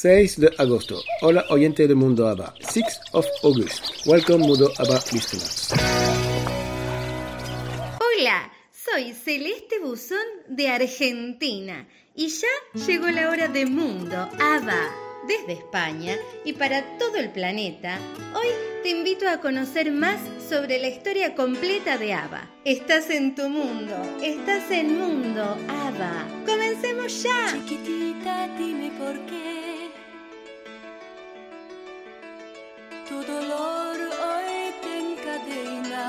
6 de agosto. Hola oyente de Mundo ABBA. 6 of August. Welcome Mundo ABBA listeners. Hola, soy Celeste Buzón de Argentina y ya llegó la hora de Mundo ABBA. Desde España y para todo el planeta, hoy te invito a conocer más sobre la historia completa de ABBA. Estás en tu mundo, estás en Mundo ABBA. ¡Comencemos ya! Chiquitita, dime por qué tu dolor hoy te encadena.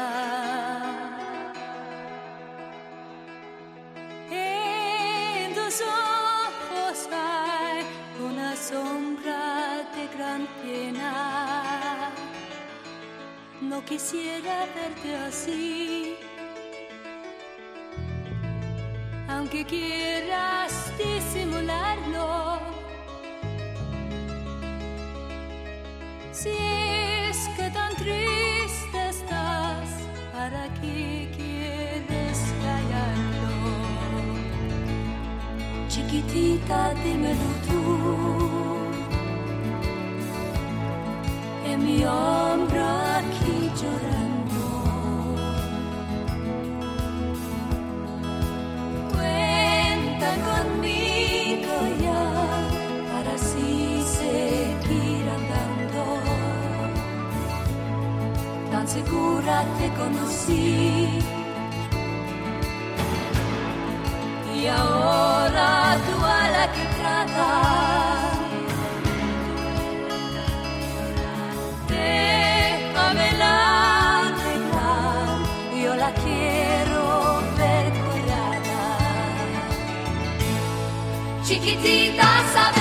En tus ojos hay una sombra de gran pena. No quisiera verte así. Aunque quieras disimularlo. Si es que tan triste estás, ¿para qué quieres callarlo? Chiquitita, dímelo tú. En mi hombro aquí llorando. Cuenta conmigo Tan segura te conocí. Y ahora tú a la que tratas. Déjamela arreglar, yo la quiero ver curada. Chiquitita, sabes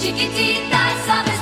Chiquitita, sabes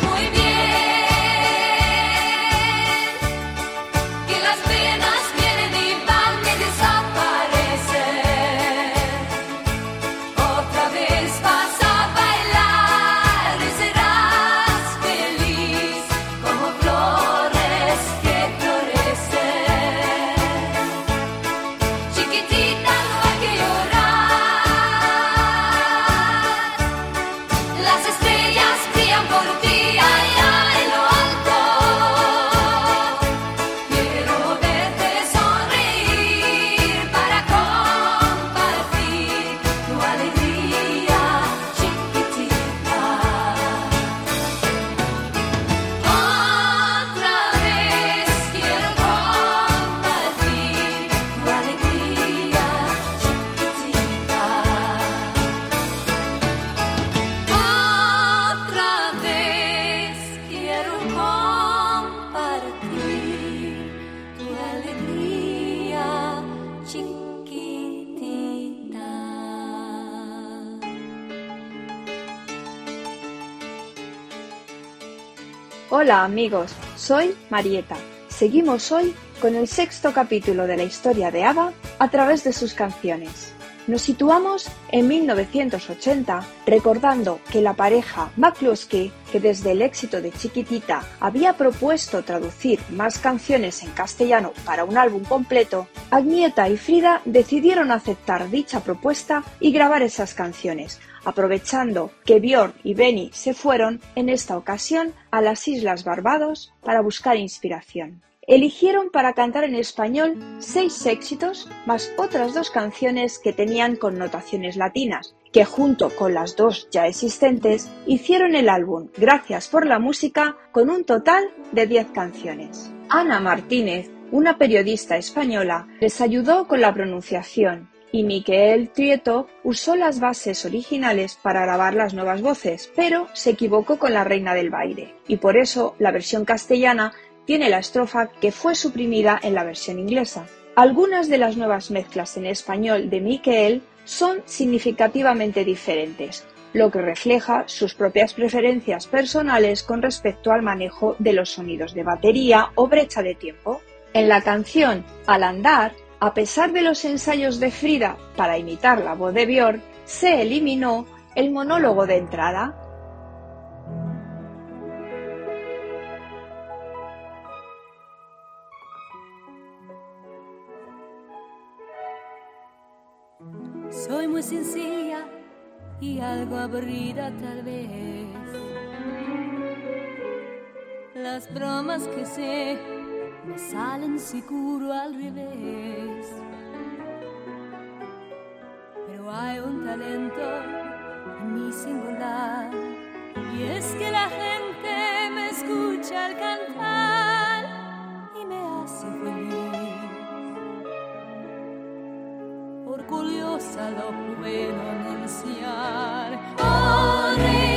Hola amigos, soy Marieta. Seguimos hoy con el sexto capítulo de la historia de ABBA a través de sus canciones. Nos situamos en 1980 recordando que la pareja McCluskey, que desde el éxito de Chiquitita había propuesto traducir más canciones en castellano para un álbum completo, Agnieta y Frida decidieron aceptar dicha propuesta y grabar esas canciones, aprovechando que Björn y Benny se fueron en esta ocasión a las Islas Barbados para buscar inspiración eligieron para cantar en español seis éxitos más otras dos canciones que tenían connotaciones latinas, que junto con las dos ya existentes hicieron el álbum Gracias por la música con un total de diez canciones. Ana Martínez, una periodista española, les ayudó con la pronunciación y Miquel Trieto usó las bases originales para grabar las nuevas voces, pero se equivocó con la Reina del Baile, y por eso la versión castellana tiene la estrofa que fue suprimida en la versión inglesa. Algunas de las nuevas mezclas en español de Miquel son significativamente diferentes, lo que refleja sus propias preferencias personales con respecto al manejo de los sonidos de batería o brecha de tiempo. En la canción Al andar, a pesar de los ensayos de Frida para imitar la voz de Björk, se eliminó el monólogo de entrada, Soy muy sencilla y algo aburrida tal vez. Las bromas que sé me salen seguro al revés. Pero hay un talento en mi singular y es que la gente me escucha al cantar y me hace feliz orgullosa lo puedo anunciar. Por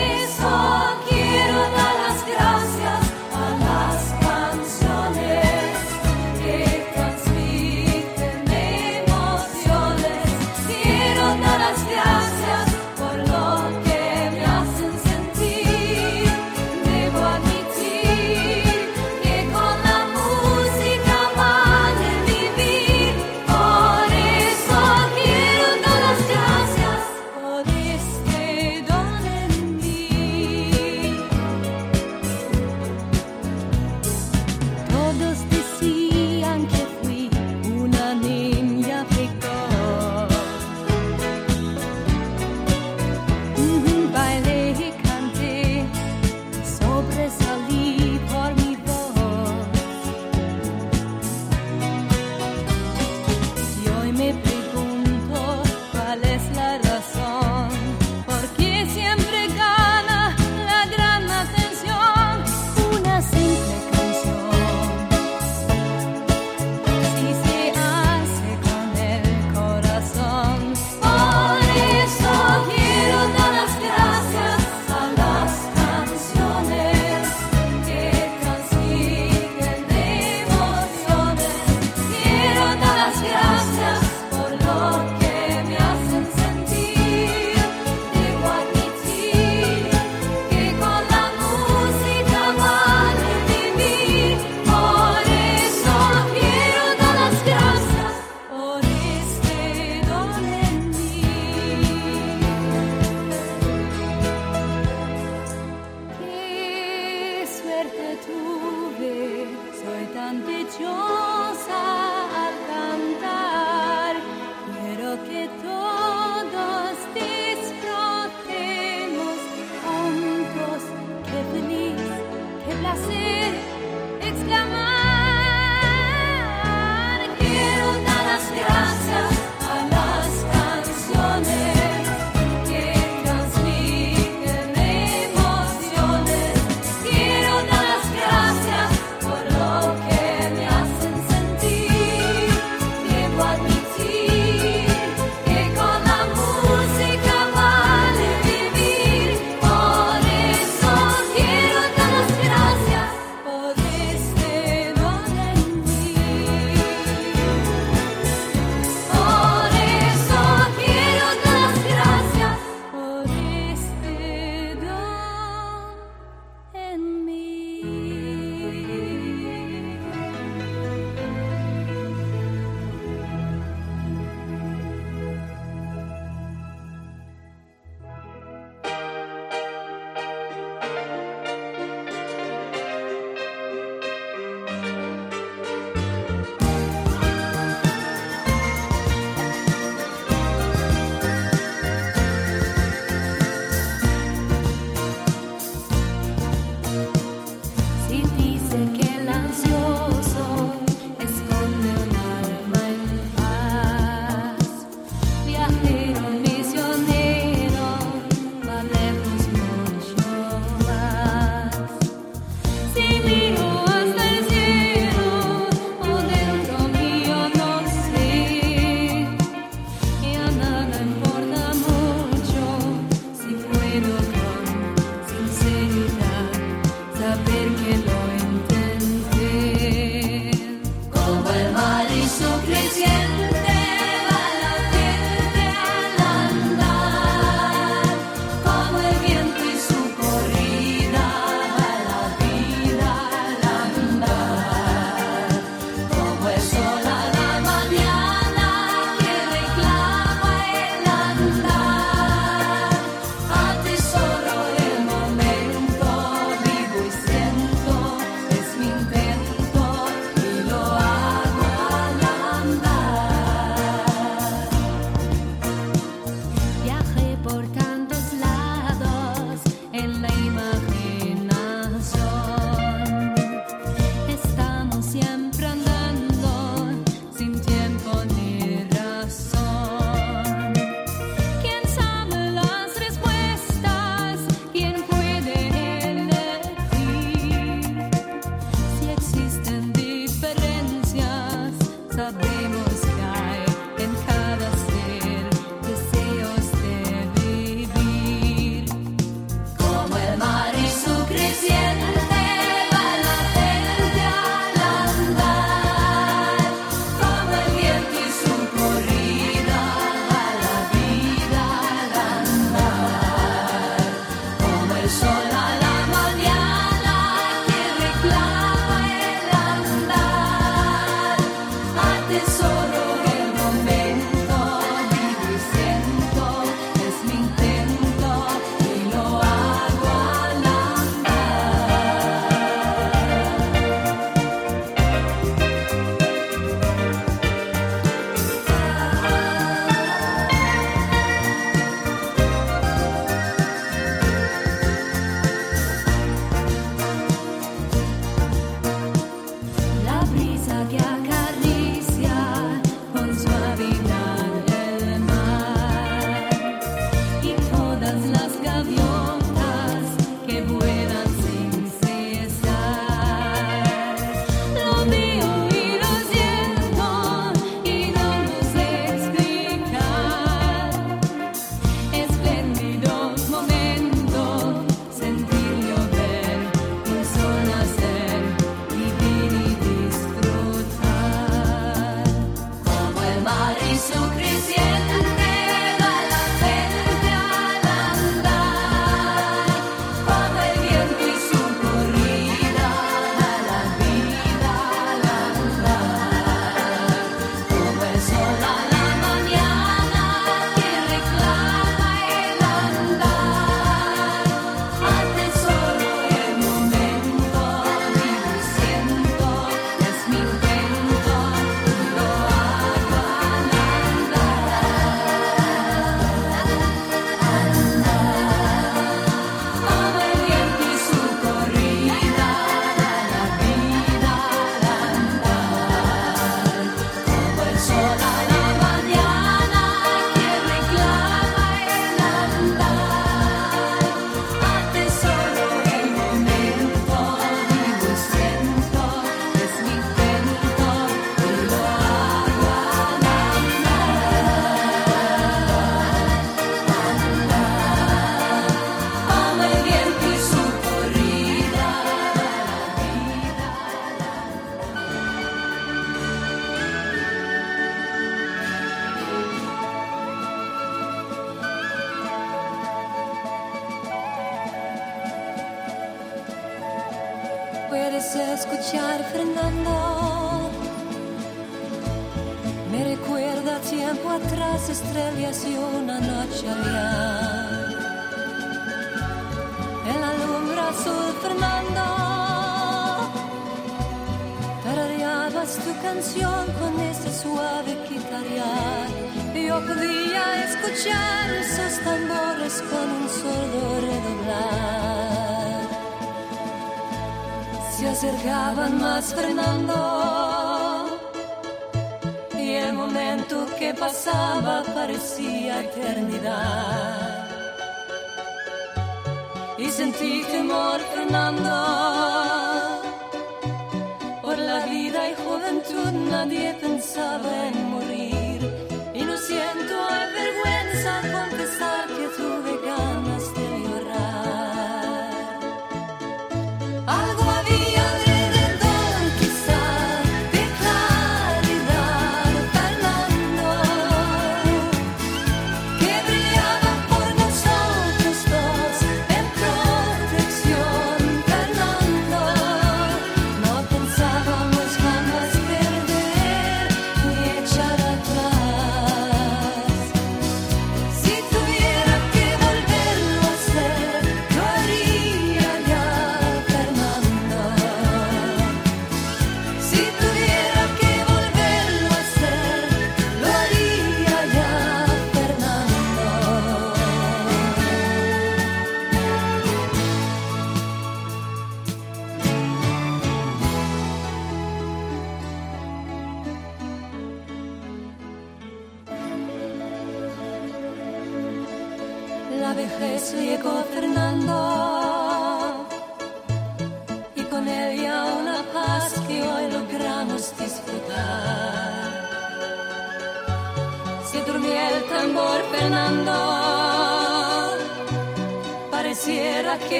acercaban más Fernando. Y el momento que pasaba parecía eternidad. Y sentí temor Fernando. Por la vida y juventud nadie pensaba en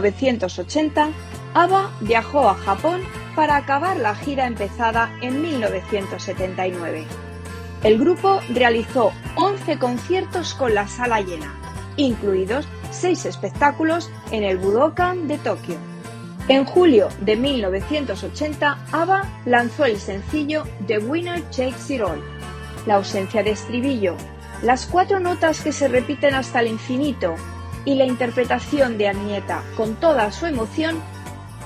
1980, ABBA viajó a Japón para acabar la gira empezada en 1979. El grupo realizó 11 conciertos con la sala llena, incluidos 6 espectáculos en el Budokan de Tokio. En julio de 1980, ABBA lanzó el sencillo The Winner Takes It All. La ausencia de estribillo, las cuatro notas que se repiten hasta el infinito y la interpretación de Anieta con toda su emoción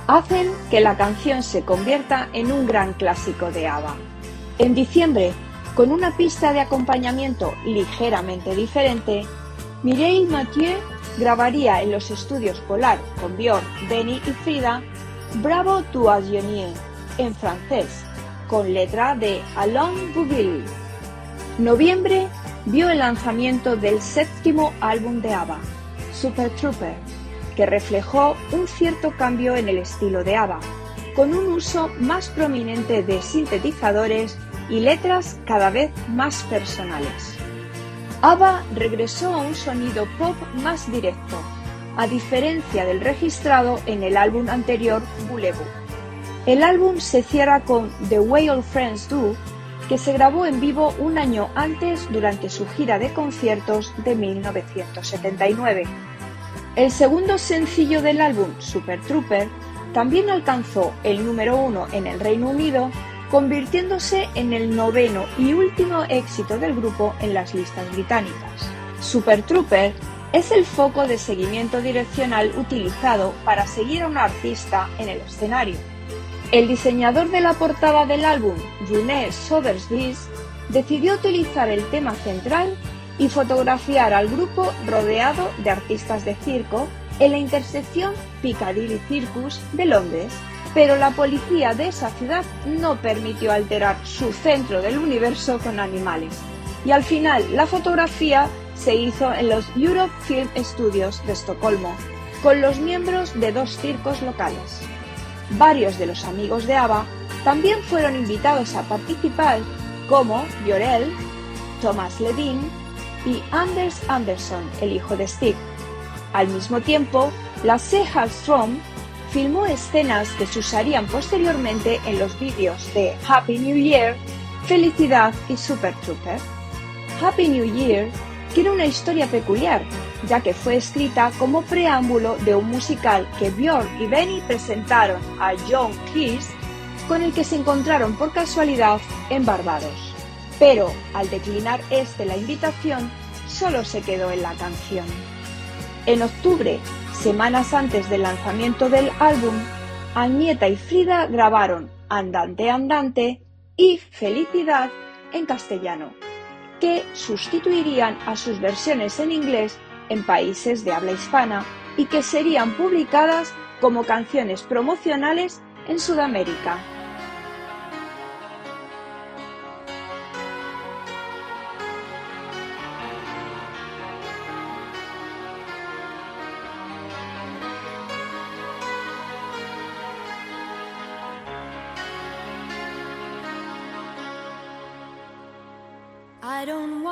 hacen que la canción se convierta en un gran clásico de ABBA. En diciembre, con una pista de acompañamiento ligeramente diferente, Mireille Mathieu grabaría en los estudios Polar con Björn, Benny y Frida Bravo tu Genier en francés, con letra de Alain Boublil. Noviembre vio el lanzamiento del séptimo álbum de ABBA, Super Trooper, que reflejó un cierto cambio en el estilo de ABBA, con un uso más prominente de sintetizadores y letras cada vez más personales. ABBA regresó a un sonido pop más directo, a diferencia del registrado en el álbum anterior Boulevard. El álbum se cierra con The Way All Friends Do, que se grabó en vivo un año antes durante su gira de conciertos de 1979. El segundo sencillo del álbum, Super Trooper, también alcanzó el número uno en el Reino Unido convirtiéndose en el noveno y último éxito del grupo en las listas británicas. Super Trooper es el foco de seguimiento direccional utilizado para seguir a un artista en el escenario. El diseñador de la portada del álbum, Rune Sobersvis, decidió utilizar el tema central y fotografiar al grupo rodeado de artistas de circo en la intersección Piccadilly Circus de Londres pero la policía de esa ciudad no permitió alterar su centro del universo con animales. Y al final la fotografía se hizo en los Europe Film Studios de Estocolmo, con los miembros de dos circos locales. Varios de los amigos de Ava también fueron invitados a participar, como Jorel, Thomas Ledin y Anders Anderson, el hijo de Steve. Al mismo tiempo, la Strom filmó escenas que se usarían posteriormente en los vídeos de Happy New Year, Felicidad y Super Trooper. Happy New Year tiene una historia peculiar, ya que fue escrita como preámbulo de un musical que Björn y Benny presentaron a John Cleese, con el que se encontraron por casualidad en Barbados. Pero al declinar este la invitación, solo se quedó en la canción. En octubre Semanas antes del lanzamiento del álbum, Añeta y Frida grabaron Andante Andante y Felicidad en castellano, que sustituirían a sus versiones en inglés en países de habla hispana y que serían publicadas como canciones promocionales en Sudamérica.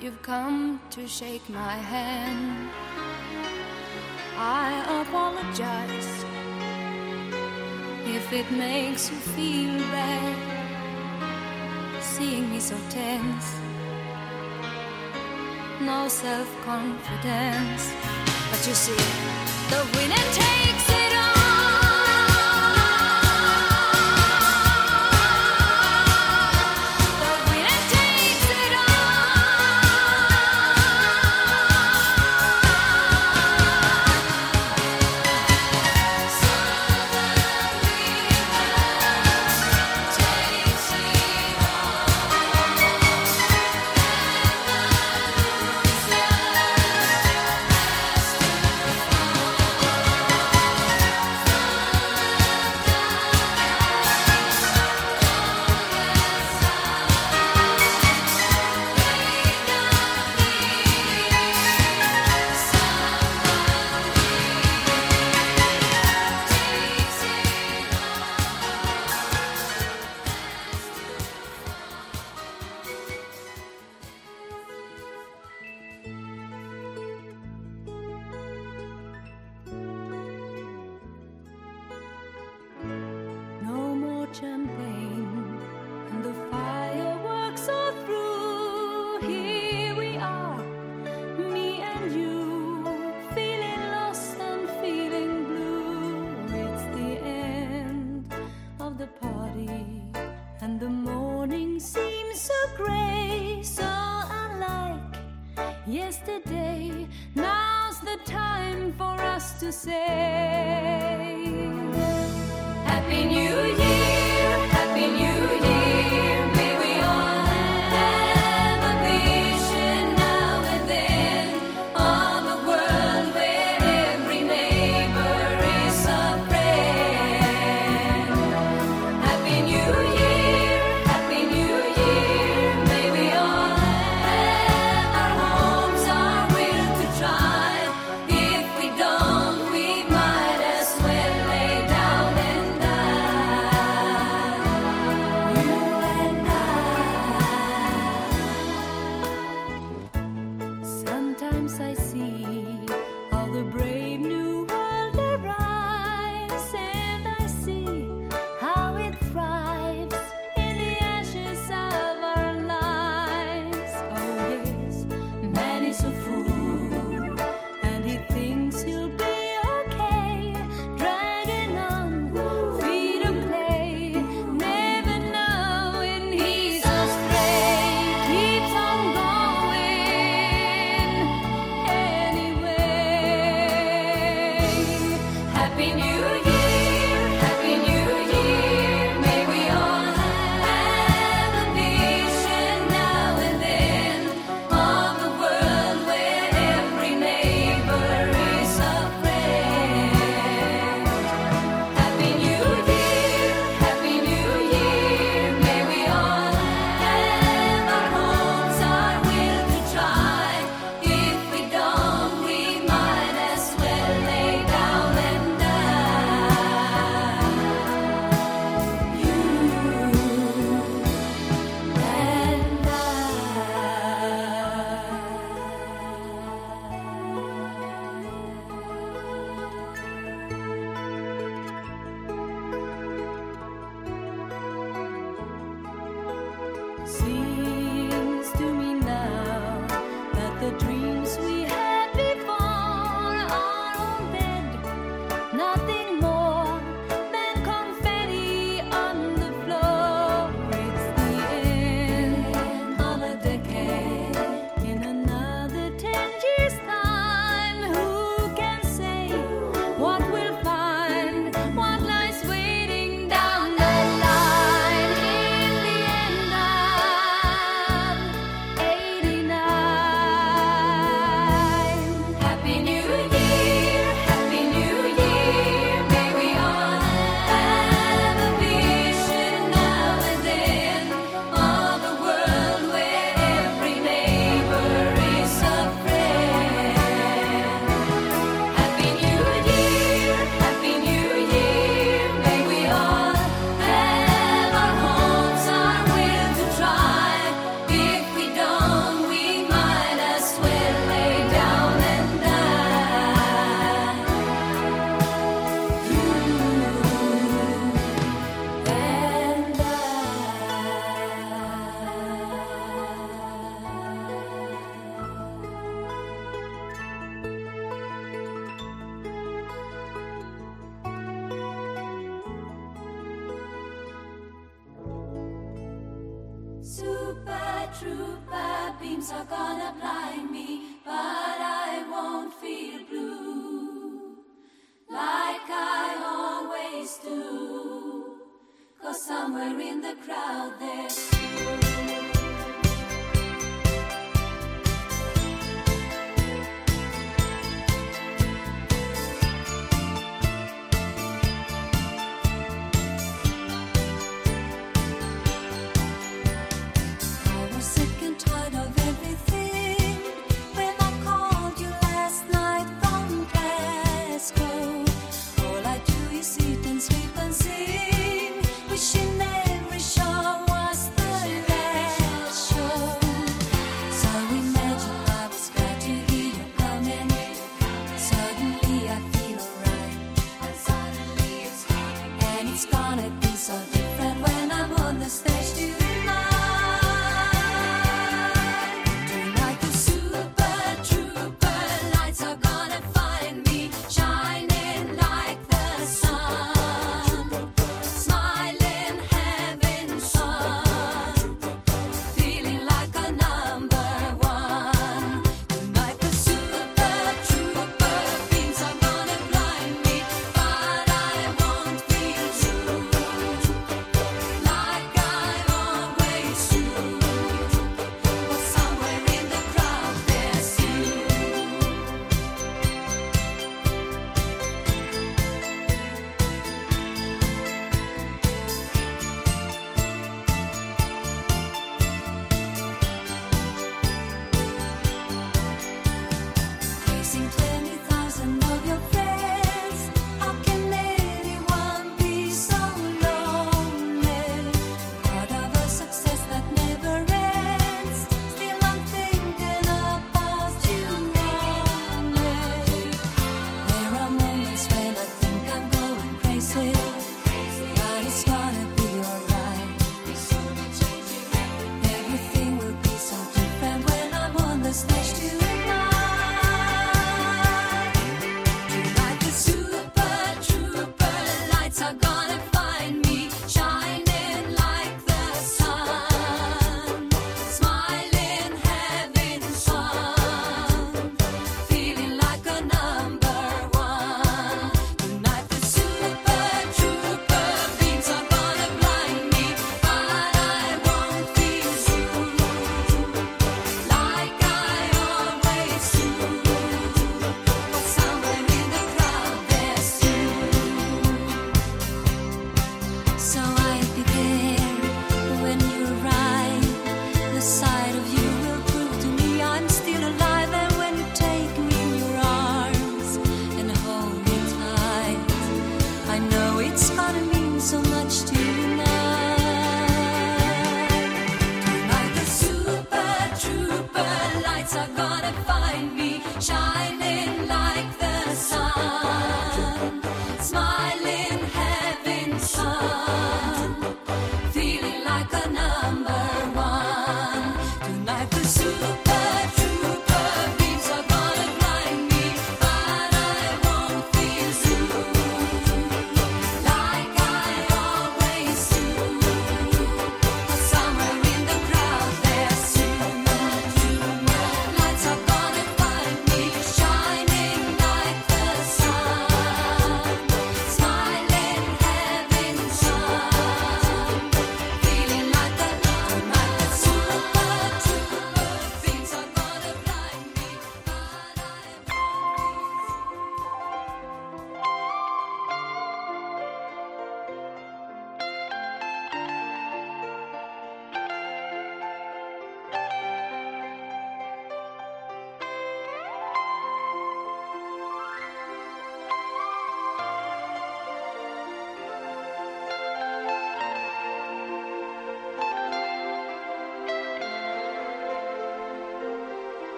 You've come to shake my hand. I apologize if it makes you feel bad seeing me so tense. No self confidence, but you see, the winning take.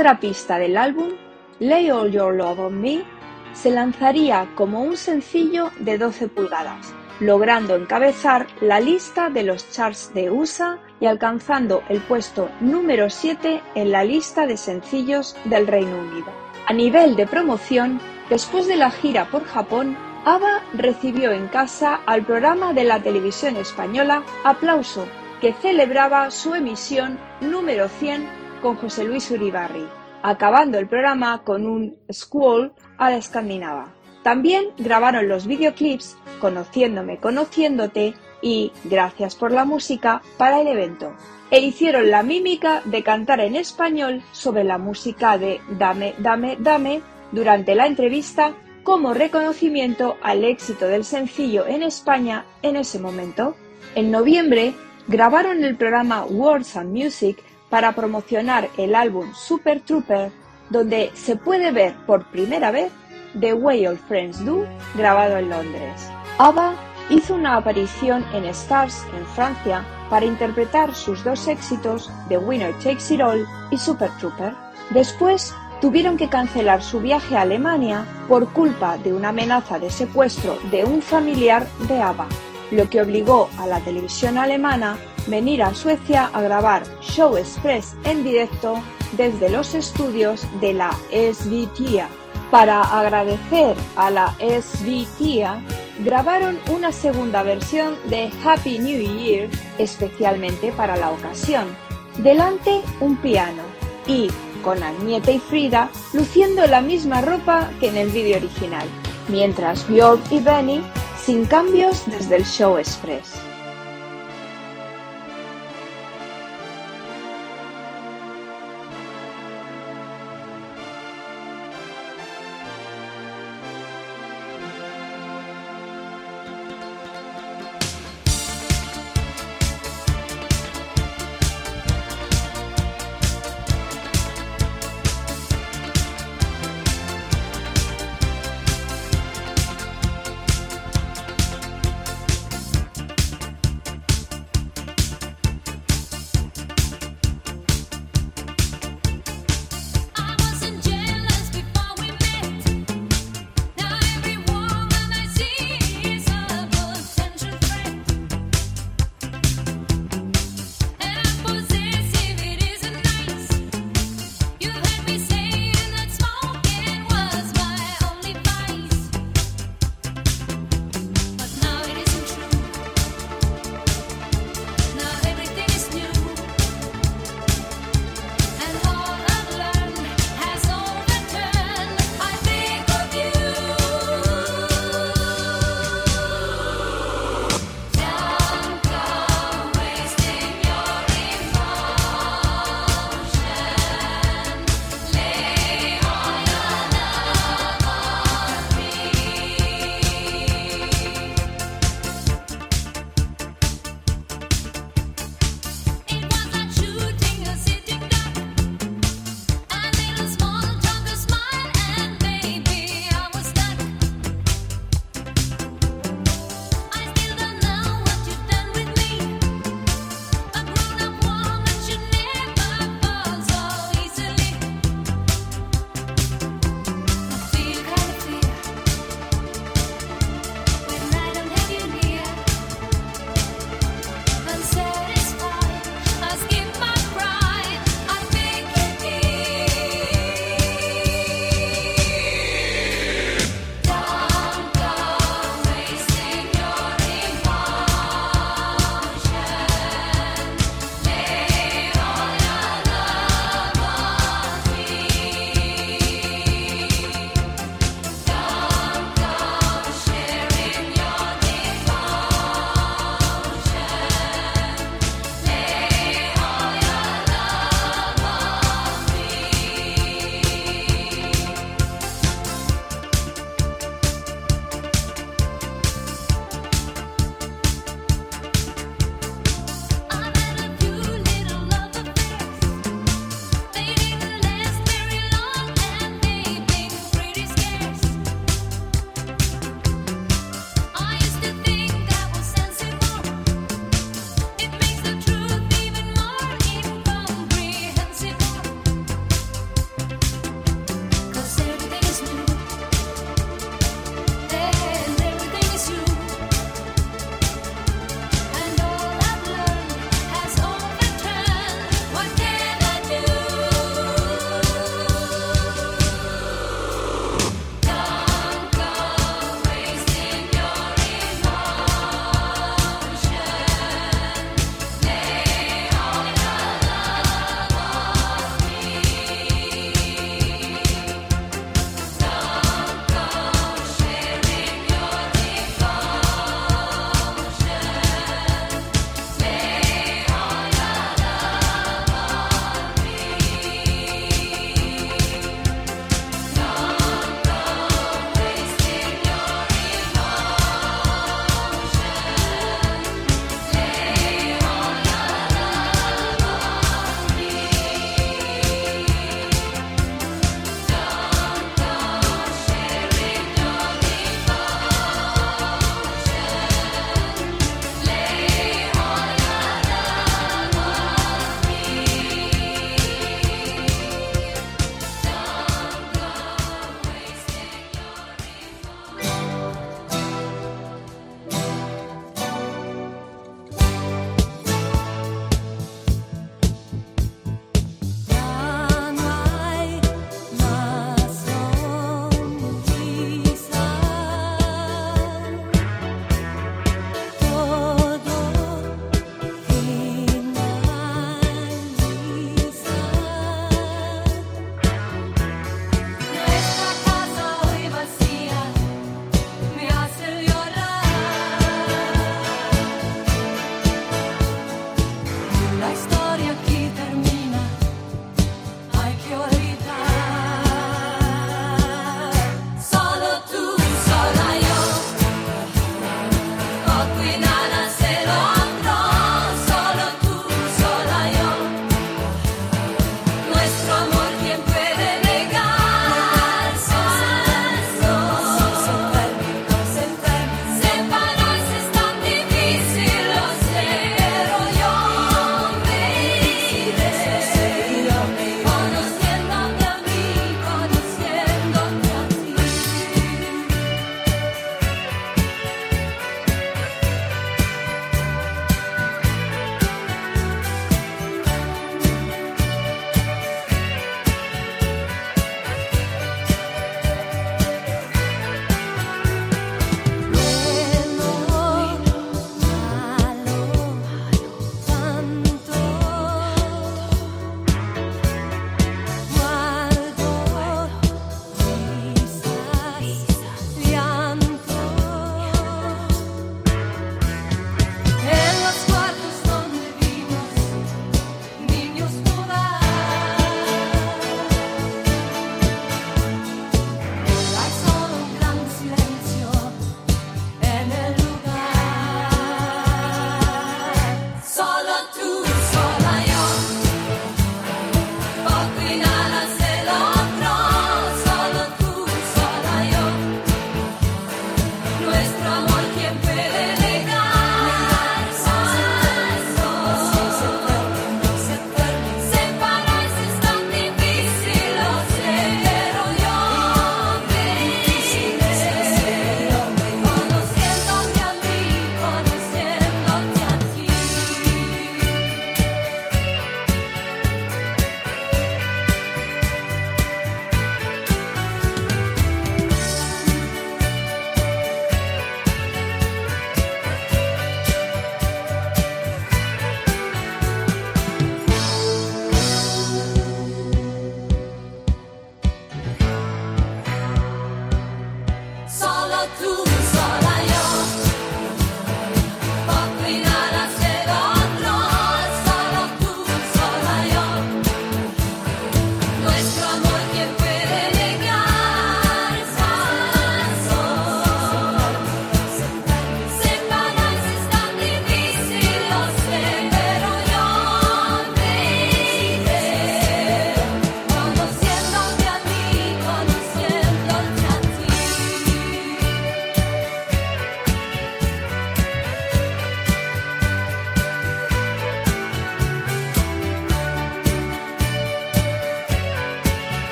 Otra pista del álbum, Lay All Your Love on Me, se lanzaría como un sencillo de 12 pulgadas, logrando encabezar la lista de los charts de USA y alcanzando el puesto número 7 en la lista de sencillos del Reino Unido. A nivel de promoción, después de la gira por Japón, ABBA recibió en casa al programa de la televisión española Aplauso, que celebraba su emisión número 100 con José Luis Uribarri, acabando el programa con un School a la escandinava. También grabaron los videoclips Conociéndome, Conociéndote y Gracias por la música para el evento. E hicieron la mímica de cantar en español sobre la música de Dame, Dame, Dame durante la entrevista como reconocimiento al éxito del sencillo en España en ese momento. En noviembre grabaron el programa Words and Music para promocionar el álbum Super Trooper, donde se puede ver por primera vez The Way All Friends Do, grabado en Londres. ABBA hizo una aparición en Stars en Francia para interpretar sus dos éxitos, The Winner Takes It All y Super Trooper. Después tuvieron que cancelar su viaje a Alemania por culpa de una amenaza de secuestro de un familiar de ABBA, lo que obligó a la televisión alemana venir a Suecia a grabar Show Express en directo desde los estudios de la SVTIA. Para agradecer a la SVTIA, grabaron una segunda versión de Happy New Year especialmente para la ocasión. Delante un piano y con Agneta y Frida luciendo la misma ropa que en el vídeo original, mientras Björk y Benny sin cambios desde el show express.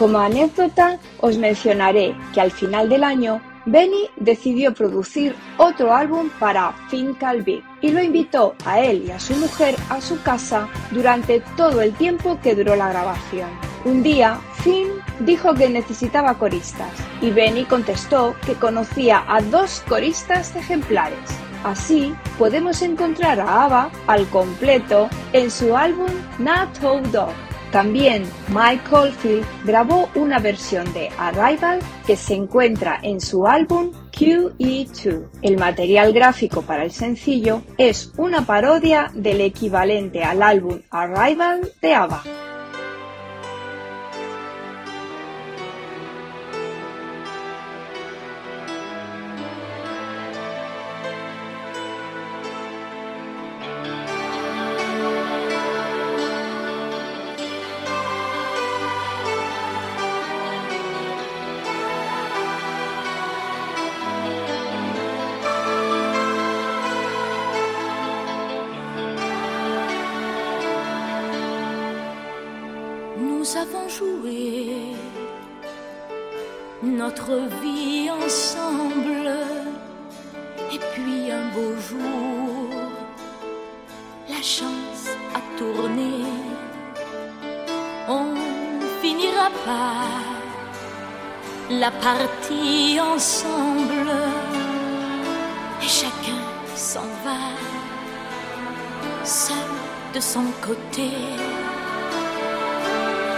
Como anécdota, os mencionaré que al final del año Benny decidió producir otro álbum para Finn Calvi y lo invitó a él y a su mujer a su casa durante todo el tiempo que duró la grabación. Un día, Finn dijo que necesitaba coristas y Benny contestó que conocía a dos coristas ejemplares. Así podemos encontrar a ABBA al completo en su álbum Not Dog. También Mike Oldfield grabó una versión de Arrival que se encuentra en su álbum QE2. El material gráfico para el sencillo es una parodia del equivalente al álbum Arrival de ABBA.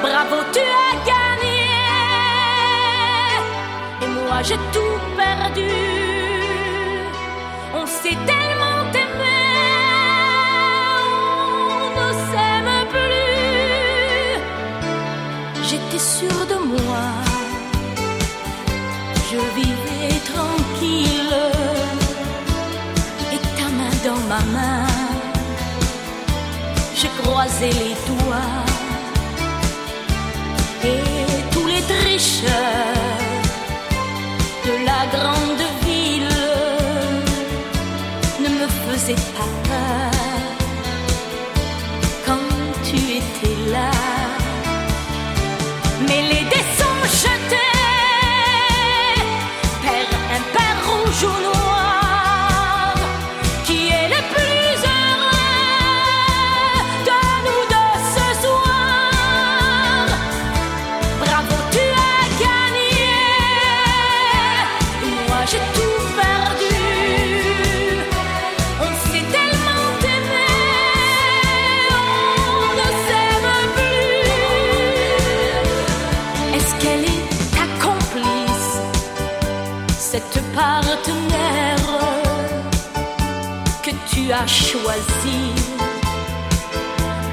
Bravo, tu as gagné. Et moi, j'ai tout perdu. Croisé les doigts. Et tous les tricheurs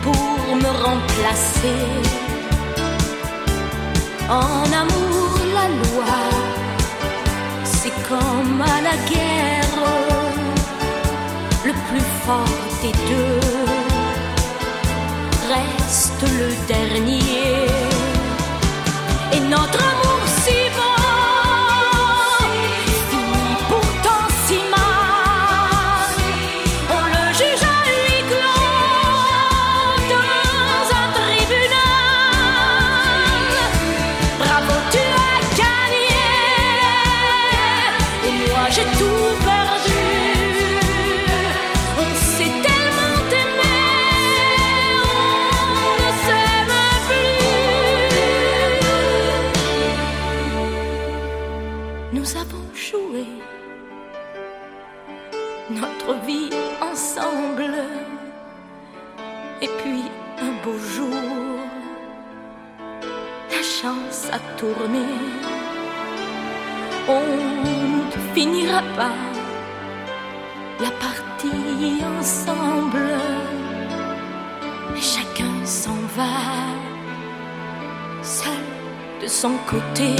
pour me remplacer? En amour, la loi, c'est comme à la guerre, le plus fort des deux reste le dernier. Et notre la partie ensemble. Et chacun s'en va, seul de son côté.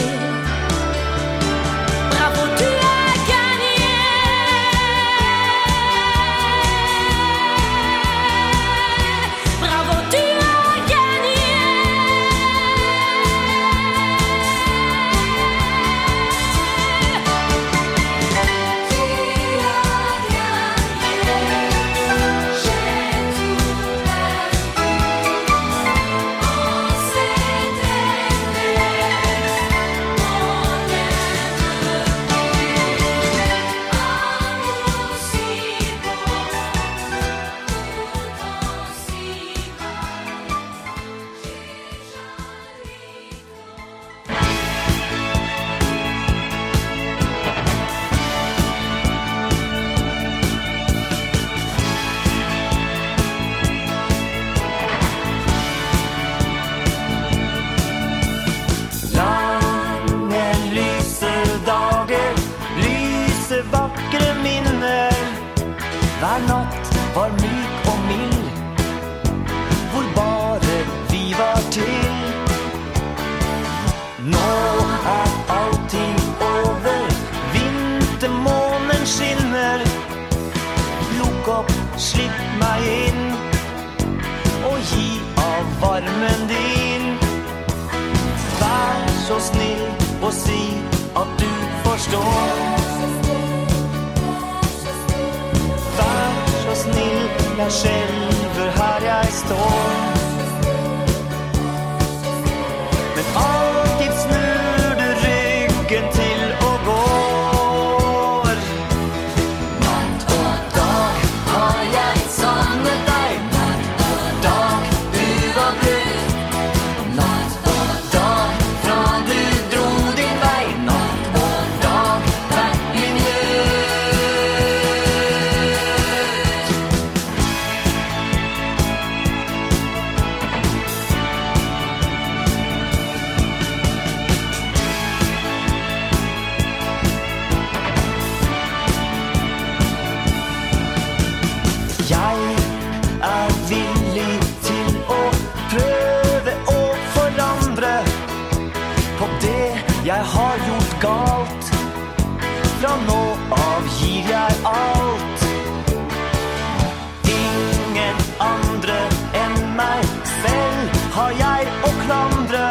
har jeg å klandre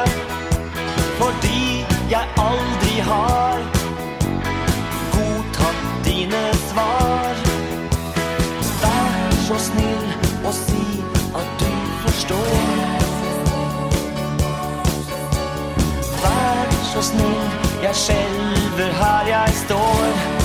fordi jeg aldri har godtatt dine svar. Vær så snill og si at du forstår. Vær så snill, jeg skjelver her jeg står.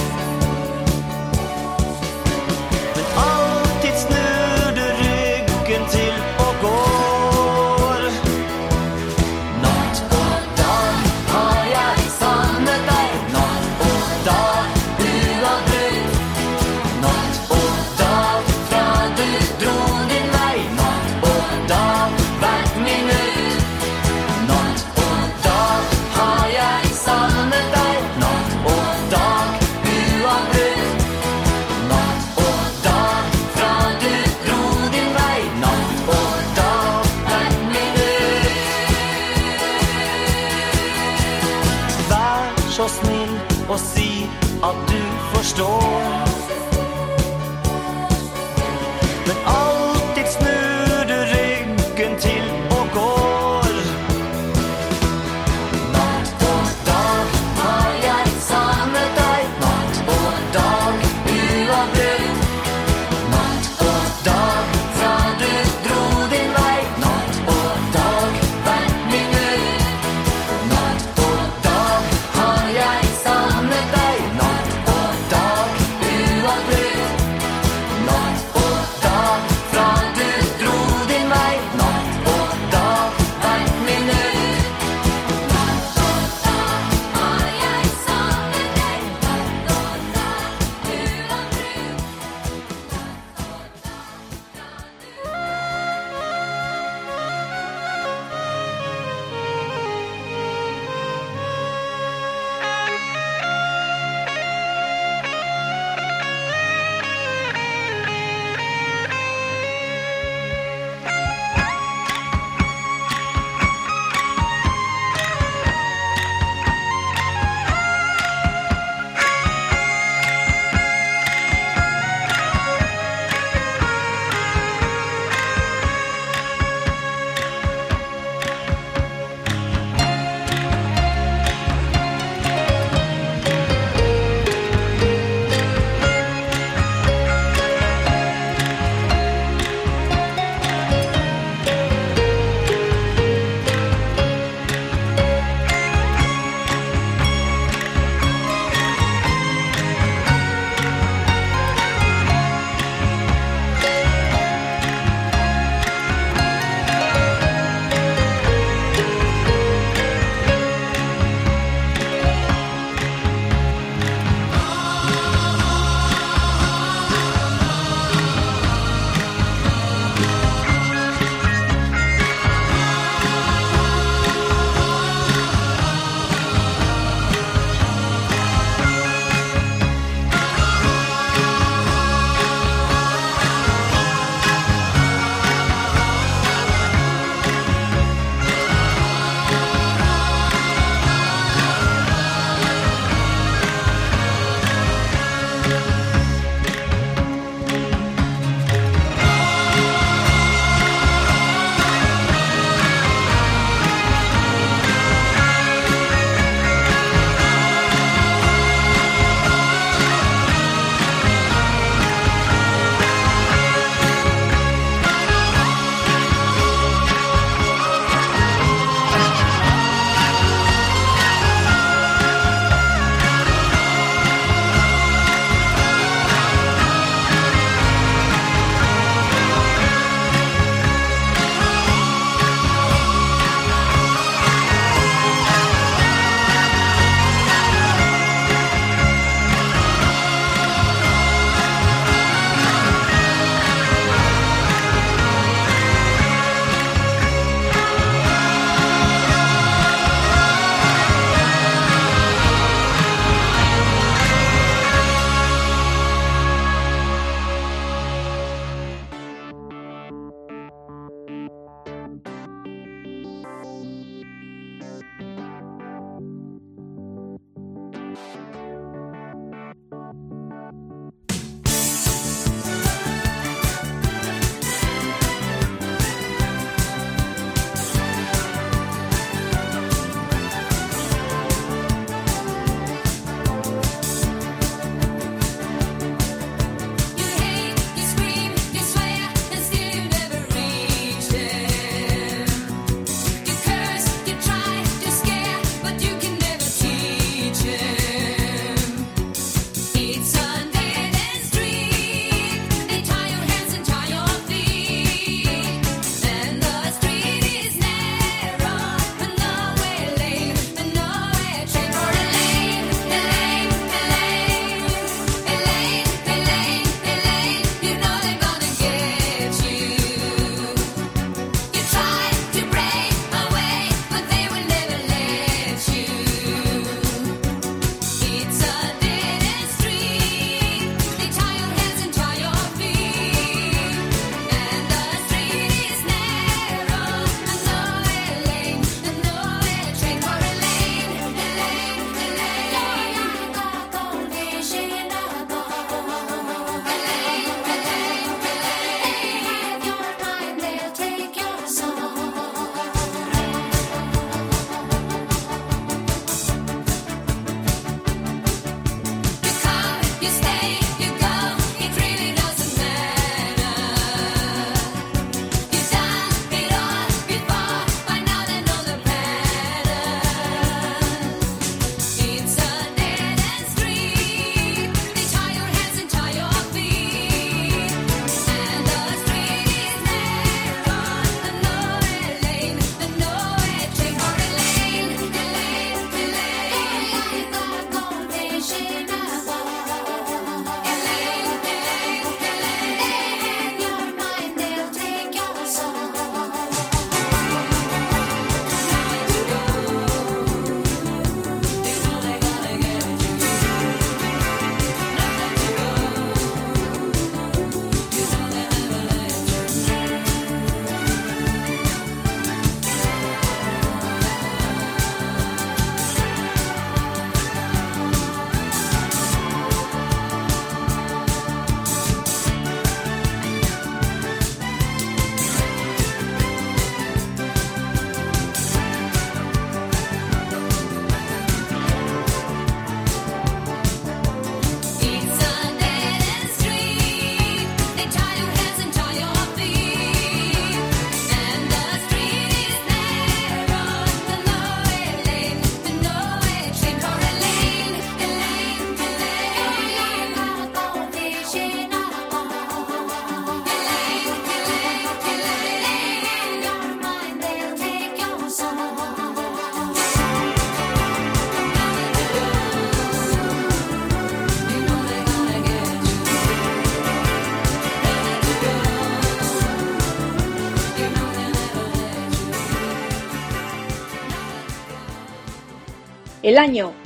door.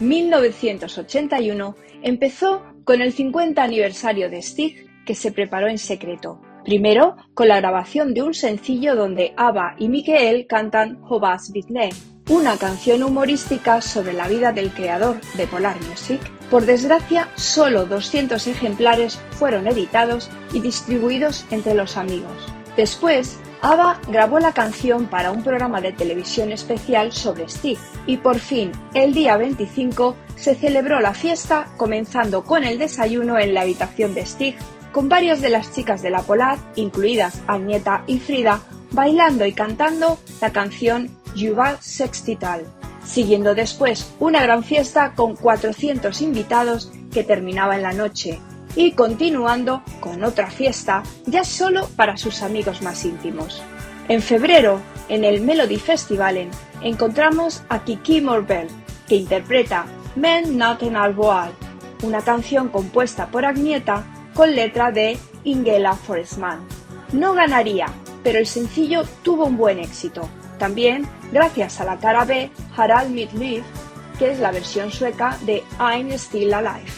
1981 empezó con el 50 aniversario de Stig que se preparó en secreto. Primero, con la grabación de un sencillo donde Ava y Mikael cantan Hobas Vidne, una canción humorística sobre la vida del creador de Polar Music. Por desgracia, solo 200 ejemplares fueron editados y distribuidos entre los amigos. Después, ABBA grabó la canción para un programa de televisión especial sobre Steve y por fin, el día 25, se celebró la fiesta comenzando con el desayuno en la habitación de Steve con varias de las chicas de la Polar, incluidas Agneta y Frida, bailando y cantando la canción Yuval Sextital, siguiendo después una gran fiesta con 400 invitados que terminaba en la noche y continuando con otra fiesta ya solo para sus amigos más íntimos. En febrero, en el Melody Festivalen, encontramos a Kiki Morbel, que interpreta Men Not in Alboal, una canción compuesta por Agneta con letra de Ingela Forestman. No ganaría, pero el sencillo tuvo un buen éxito. También gracias a la cara B Harald Midliv, que es la versión sueca de I'm Still Alive.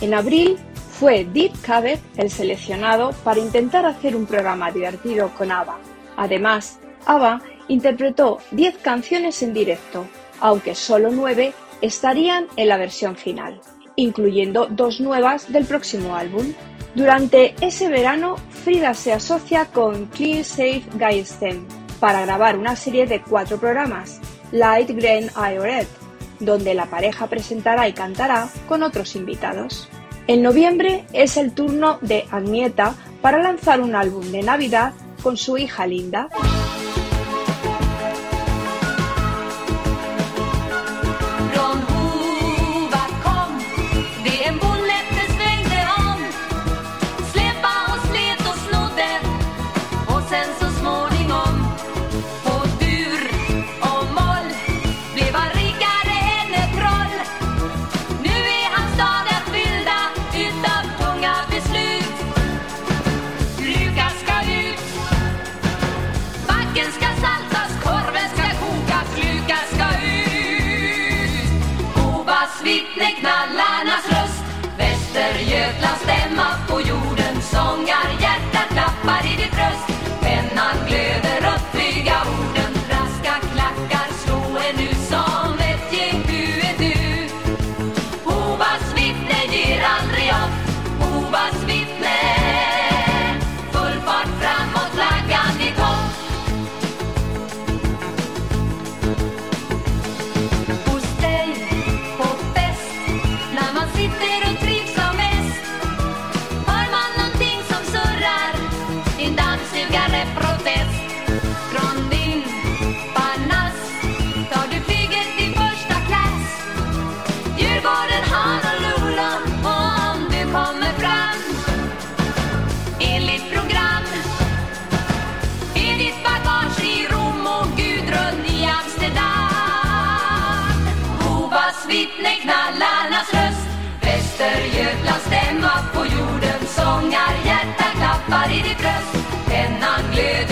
En abril fue Deep Cavett el seleccionado para intentar hacer un programa divertido con ABBA. Además, ABBA interpretó 10 canciones en directo, aunque solo 9 estarían en la versión final incluyendo dos nuevas del próximo álbum. Durante ese verano, Frida se asocia con Clean Safe Stem para grabar una serie de cuatro programas, Light Green Red, donde la pareja presentará y cantará con otros invitados. En noviembre es el turno de Agnieta para lanzar un álbum de Navidad con su hija Linda. knallarnas röst Västergötlands lid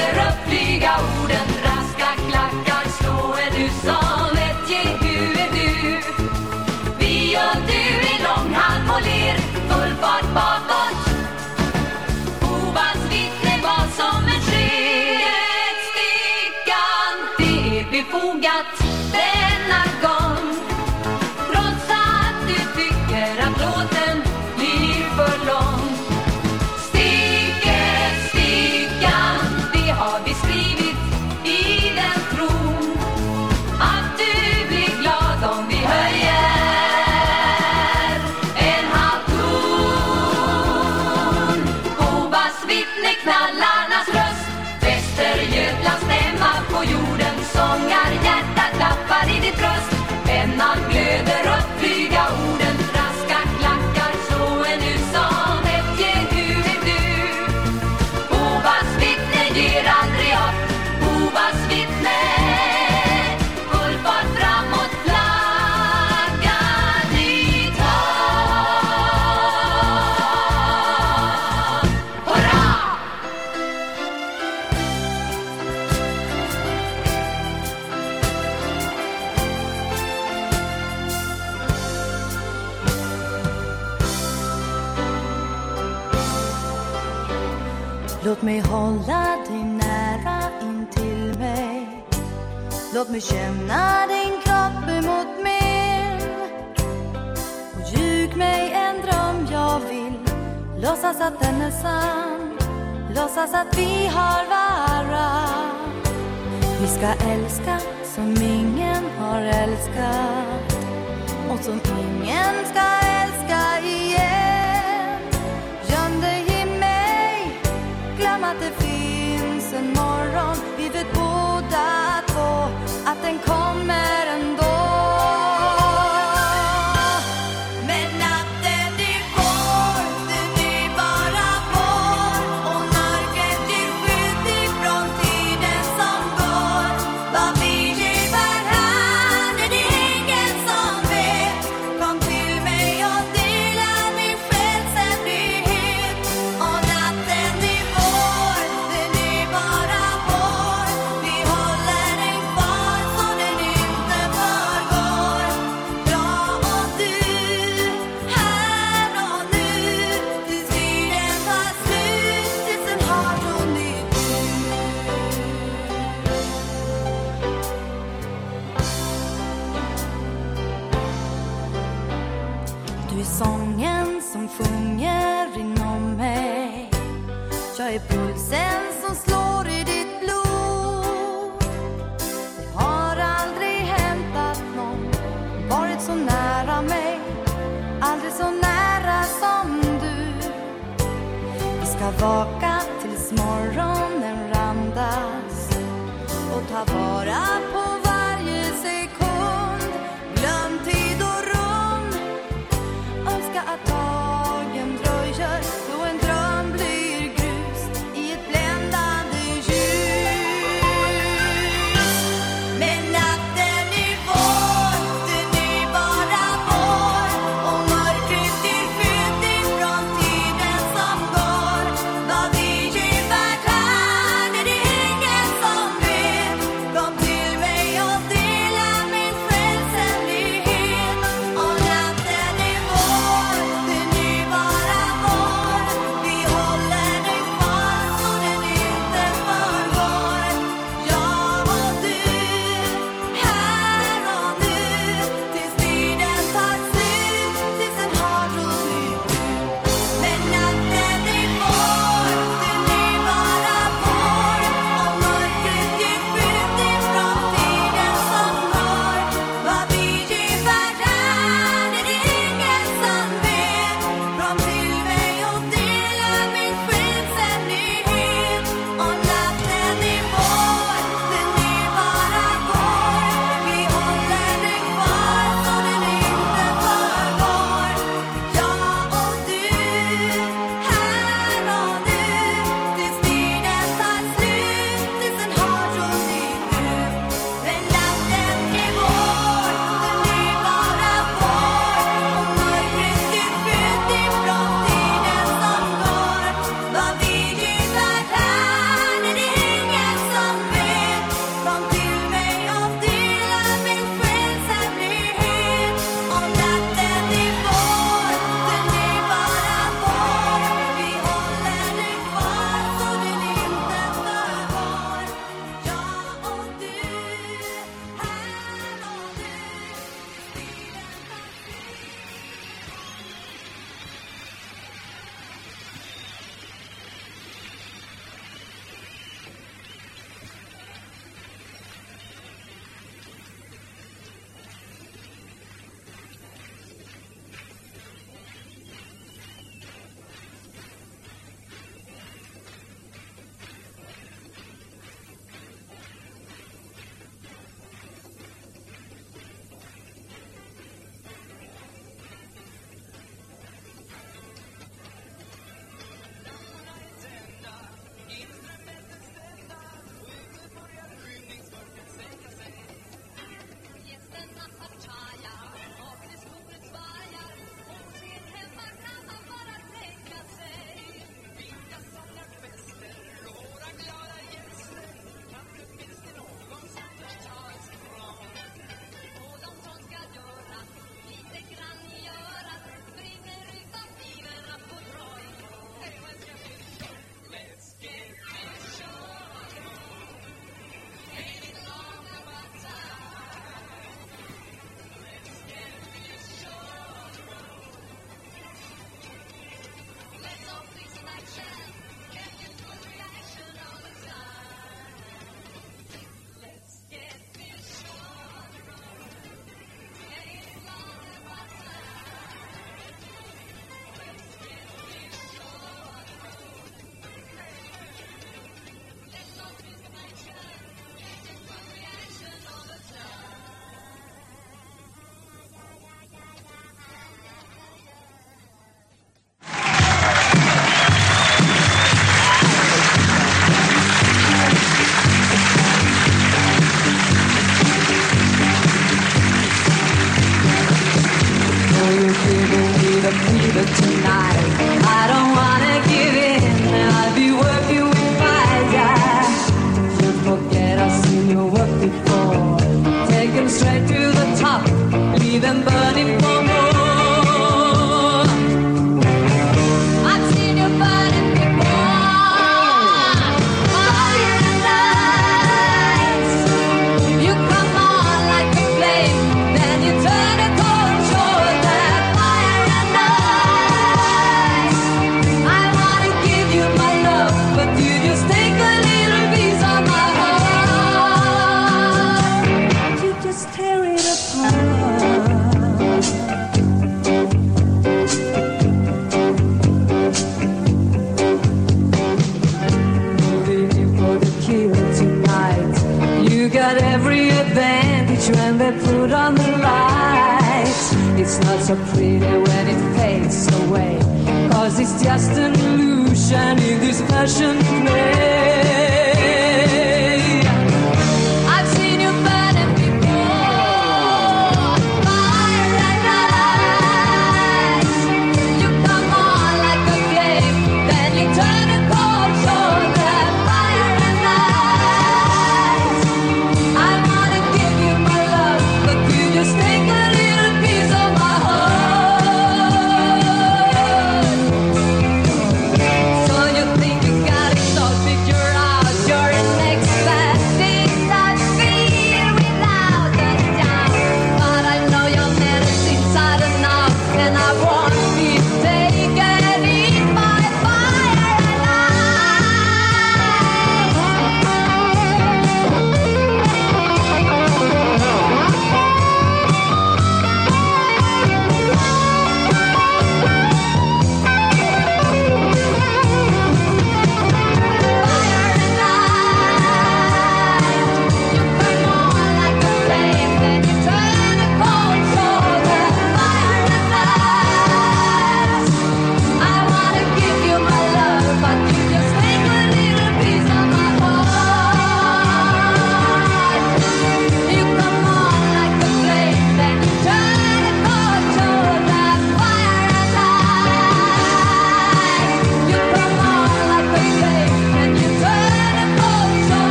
mig känna din kropp emot min Och ljug mig en dröm jag vill. Låtsas att den är sann. Låtsas att vi har varann. Vi ska älska som ingen har älskat. Och som ingen ska att den kommer sången som sjunger inom mig. Jag är pulsen som slår i ditt blod. Det har aldrig hänt att någon varit så nära mig. Aldrig så nära som du. Vi ska vaka tills morgonen randas och ta vara på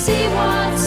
see what's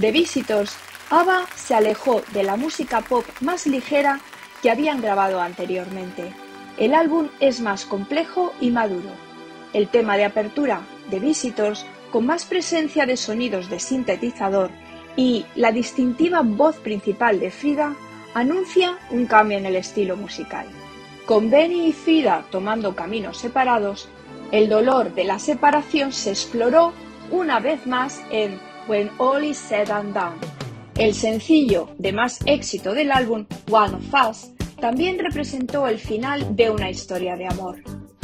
The Visitors, ABBA se alejó de la música pop más ligera que habían grabado anteriormente. El álbum es más complejo y maduro. El tema de apertura, The Visitors, con más presencia de sonidos de sintetizador y la distintiva voz principal de Frida, anuncia un cambio en el estilo musical. Con Benny y Frida tomando caminos separados, el dolor de la separación se exploró una vez más en When All Is Said and Done. El sencillo de más éxito del álbum, One of Us, también representó el final de una historia de amor.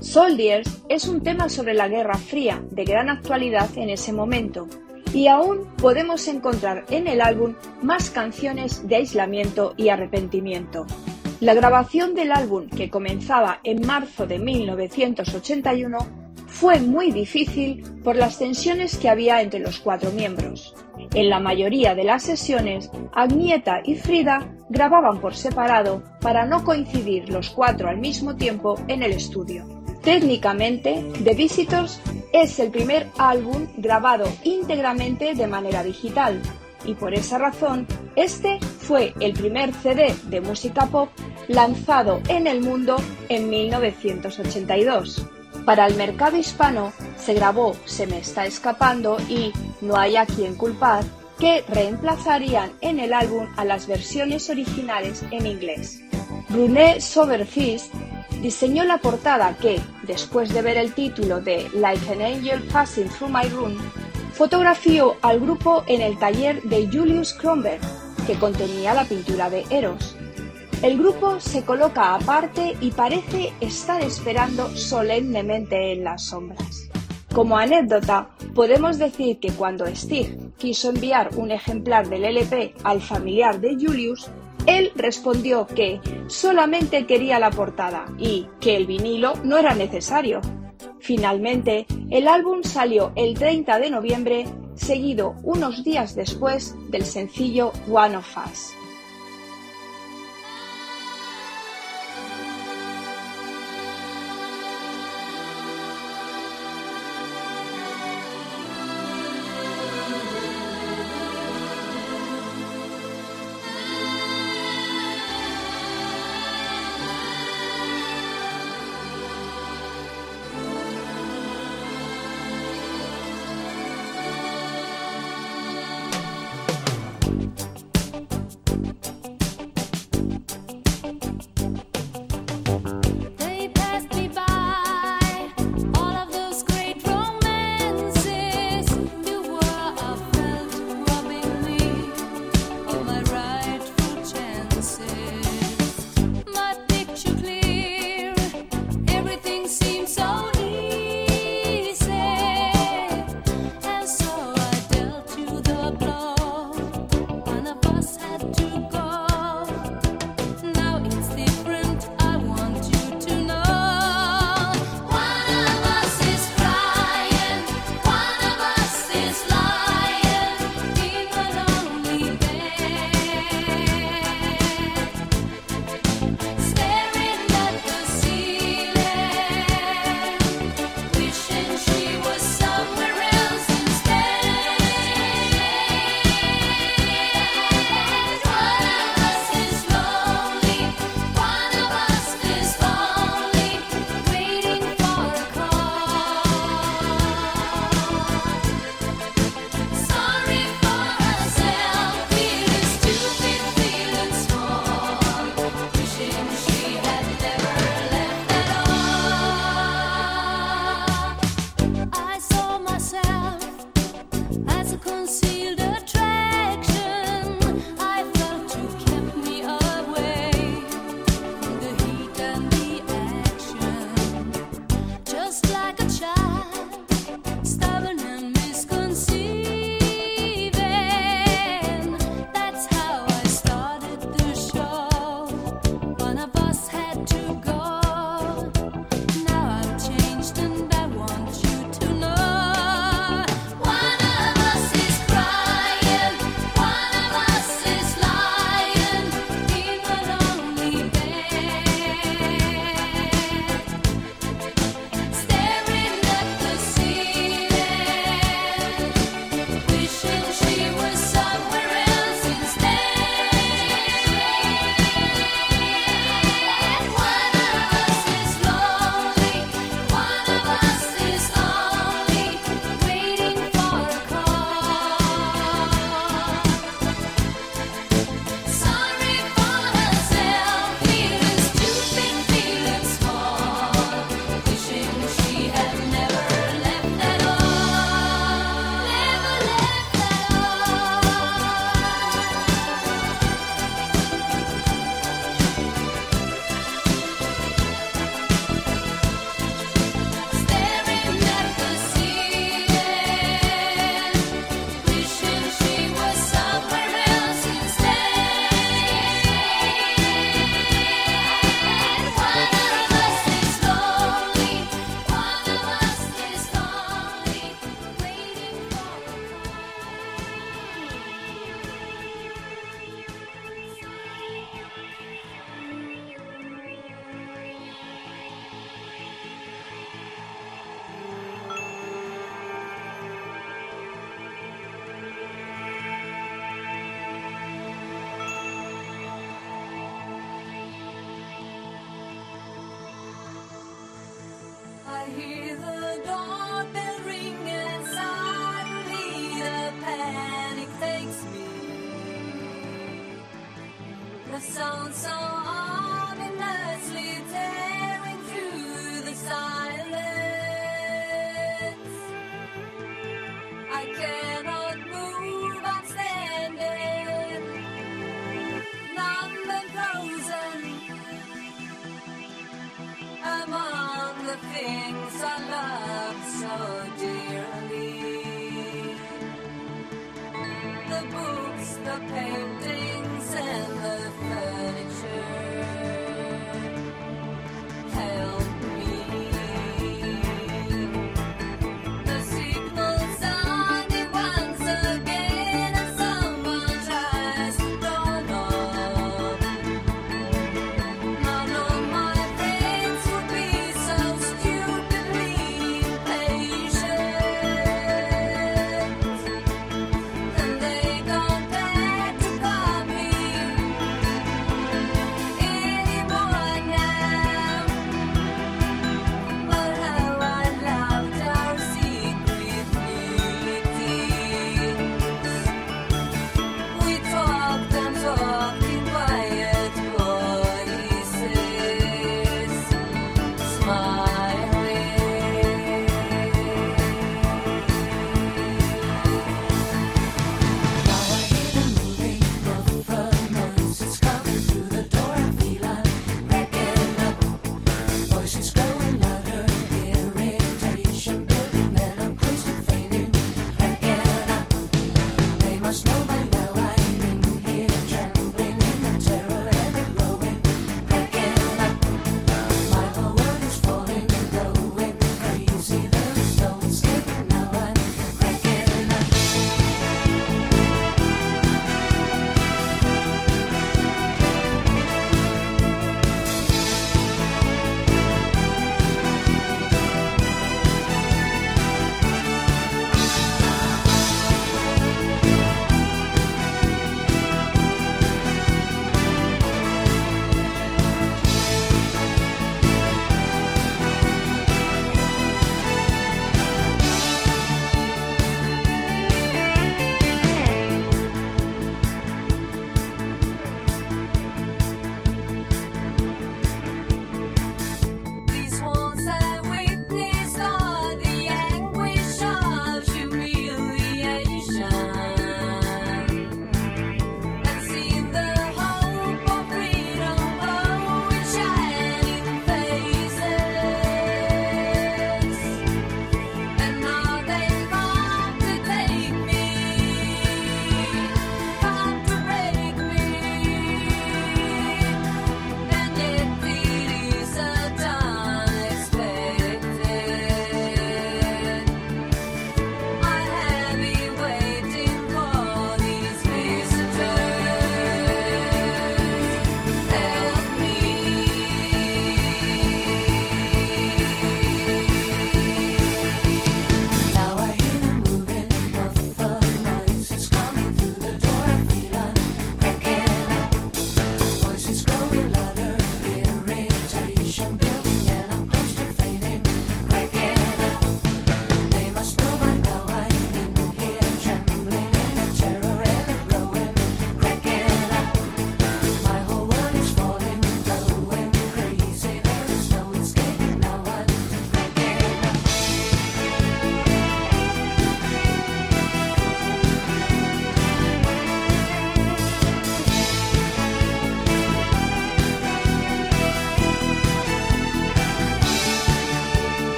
Soldiers es un tema sobre la Guerra Fría de gran actualidad en ese momento, y aún podemos encontrar en el álbum más canciones de aislamiento y arrepentimiento. La grabación del álbum, que comenzaba en marzo de 1981, fue muy difícil por las tensiones que había entre los cuatro miembros. En la mayoría de las sesiones, Agnieta y Frida grababan por separado para no coincidir los cuatro al mismo tiempo en el estudio. Técnicamente, The Visitors es el primer álbum grabado íntegramente de manera digital y por esa razón este fue el primer CD de música pop lanzado en el mundo en 1982. Para el mercado hispano se grabó Se me está escapando y No hay a quien culpar, que reemplazarían en el álbum a las versiones originales en inglés. Brunet Soberfist diseñó la portada que, después de ver el título de Like an Angel Passing Through My Room, fotografió al grupo en el taller de Julius Kronberg, que contenía la pintura de Eros. El grupo se coloca aparte y parece estar esperando solemnemente en las sombras. Como anécdota, podemos decir que cuando Stig quiso enviar un ejemplar del LP al familiar de Julius, él respondió que solamente quería la portada y que el vinilo no era necesario. Finalmente, el álbum salió el 30 de noviembre, seguido unos días después del sencillo One of Us.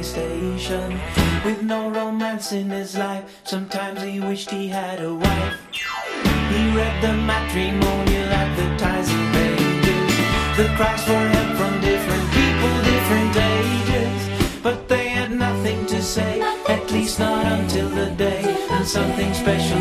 PlayStation. With no romance in his life, sometimes he wished he had a wife. He read the matrimonial advertising pages The cries for help from different people, different ages. But they had nothing to say, at least not until the day, and something special.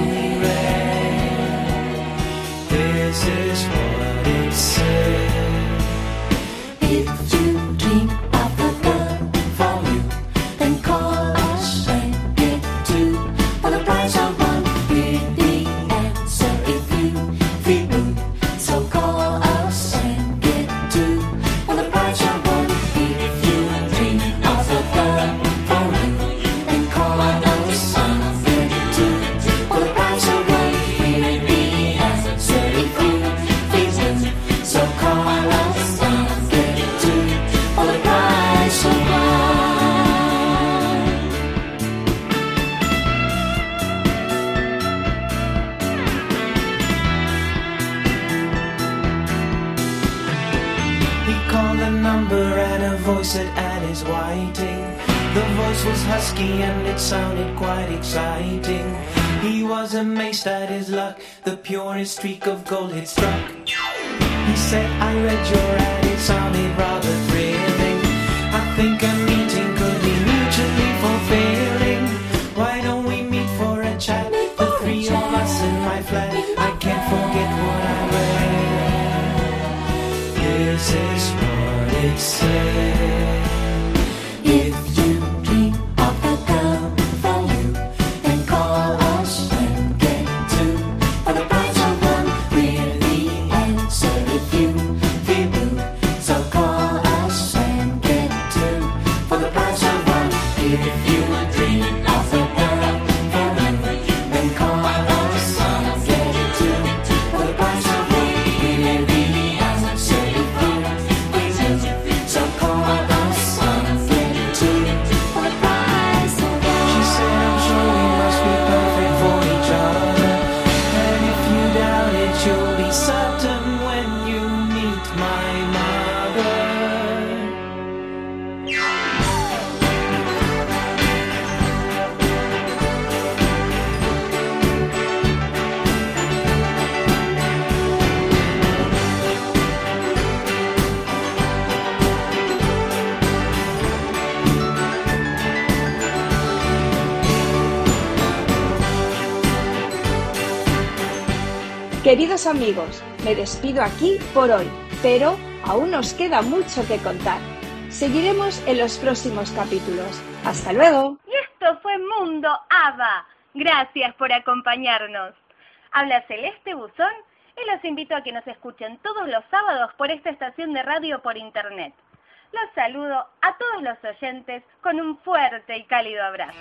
amigos, me despido aquí por hoy, pero aún nos queda mucho que contar. Seguiremos en los próximos capítulos. Hasta luego. Y esto fue Mundo Ava. Gracias por acompañarnos. Habla Celeste Buzón y los invito a que nos escuchen todos los sábados por esta estación de radio por internet. Los saludo a todos los oyentes con un fuerte y cálido abrazo.